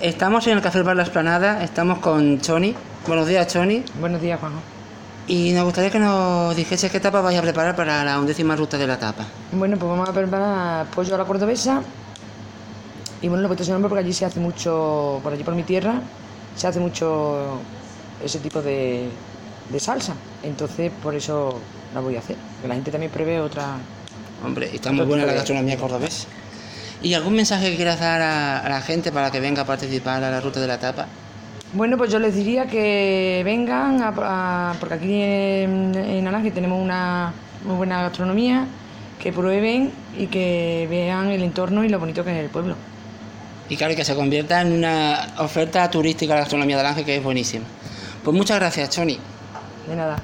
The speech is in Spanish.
Estamos en el Café Bar La Esplanada, estamos con Choni. Buenos días, Choni. Buenos días, Juanjo. Y nos gustaría que nos dijese qué tapa vais a preparar para la undécima ruta de la tapa. Bueno, pues vamos a preparar pollo a la cordobesa. Y bueno, lo puesto ese nombre porque allí se hace mucho, por allí por mi tierra, se hace mucho ese tipo de, de salsa. Entonces, por eso la voy a hacer. Que la gente también prevé otra. Hombre, está muy buena la gastronomía cordobesa. ¿Y algún mensaje que quieras dar a, a la gente para que venga a participar a la ruta de la tapa? Bueno, pues yo les diría que vengan, a- a- porque aquí en, en Alange tenemos una muy buena gastronomía, que prueben y que vean el entorno y lo bonito que es el pueblo. Y claro, que se convierta en una oferta turística de la gastronomía de Ángel que es buenísima. Pues muchas gracias, Choni. De nada.